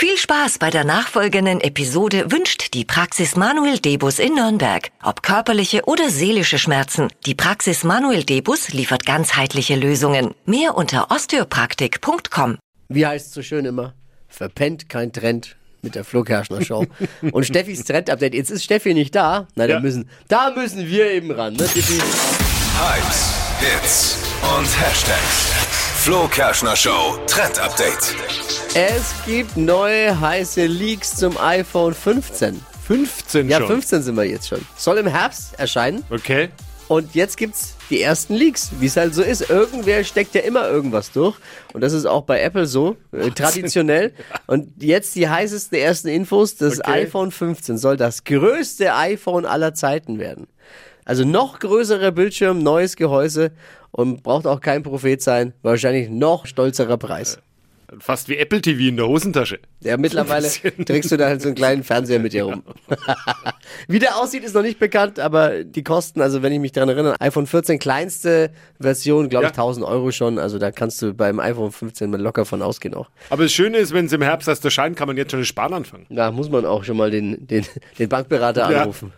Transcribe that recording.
Viel Spaß bei der nachfolgenden Episode wünscht die Praxis Manuel Debus in Nürnberg. Ob körperliche oder seelische Schmerzen, die Praxis Manuel Debus liefert ganzheitliche Lösungen. Mehr unter osteopraktik.com. Wie heißt es so schön immer? Verpennt kein Trend mit der Flo Kerschner Show. Und Steffis Trend-Update. Jetzt ist Steffi nicht da. Na, Ja. da, müssen, da müssen wir eben ran. Ne? Hypes, Hits und Hashtags. Flo Kerschner Show Trend Update. Es gibt neue heiße Leaks zum iPhone 15. 15 Ja, schon. 15 sind wir jetzt schon. Soll im Herbst erscheinen. Okay. Und jetzt gibt's die ersten Leaks, wie es halt so ist. Irgendwer steckt ja immer irgendwas durch. Und das ist auch bei Apple so, äh, traditionell. Und jetzt die heißesten ersten Infos. Das Okay. iPhone 15 soll das größte iPhone aller Zeiten werden. Also noch größerer Bildschirm, neues Gehäuse und braucht auch kein Prophet sein. Wahrscheinlich noch stolzerer Preis. Fast wie Apple TV in der Hosentasche. Ja, mittlerweile trägst du da halt so einen kleinen Fernseher mit dir rum. Wie der aussieht, ist noch nicht bekannt, aber die Kosten, also wenn ich mich daran erinnere, iPhone 14 kleinste Version, glaube ich, Ja. 1000 Euro schon. Also da kannst du beim iPhone 15 mal locker von ausgehen auch. Aber das Schöne ist, wenn es im Herbst erst erscheint, kann man jetzt schon Sparen anfangen. Da muss man auch schon mal den, den, den Bankberater Ja. anrufen.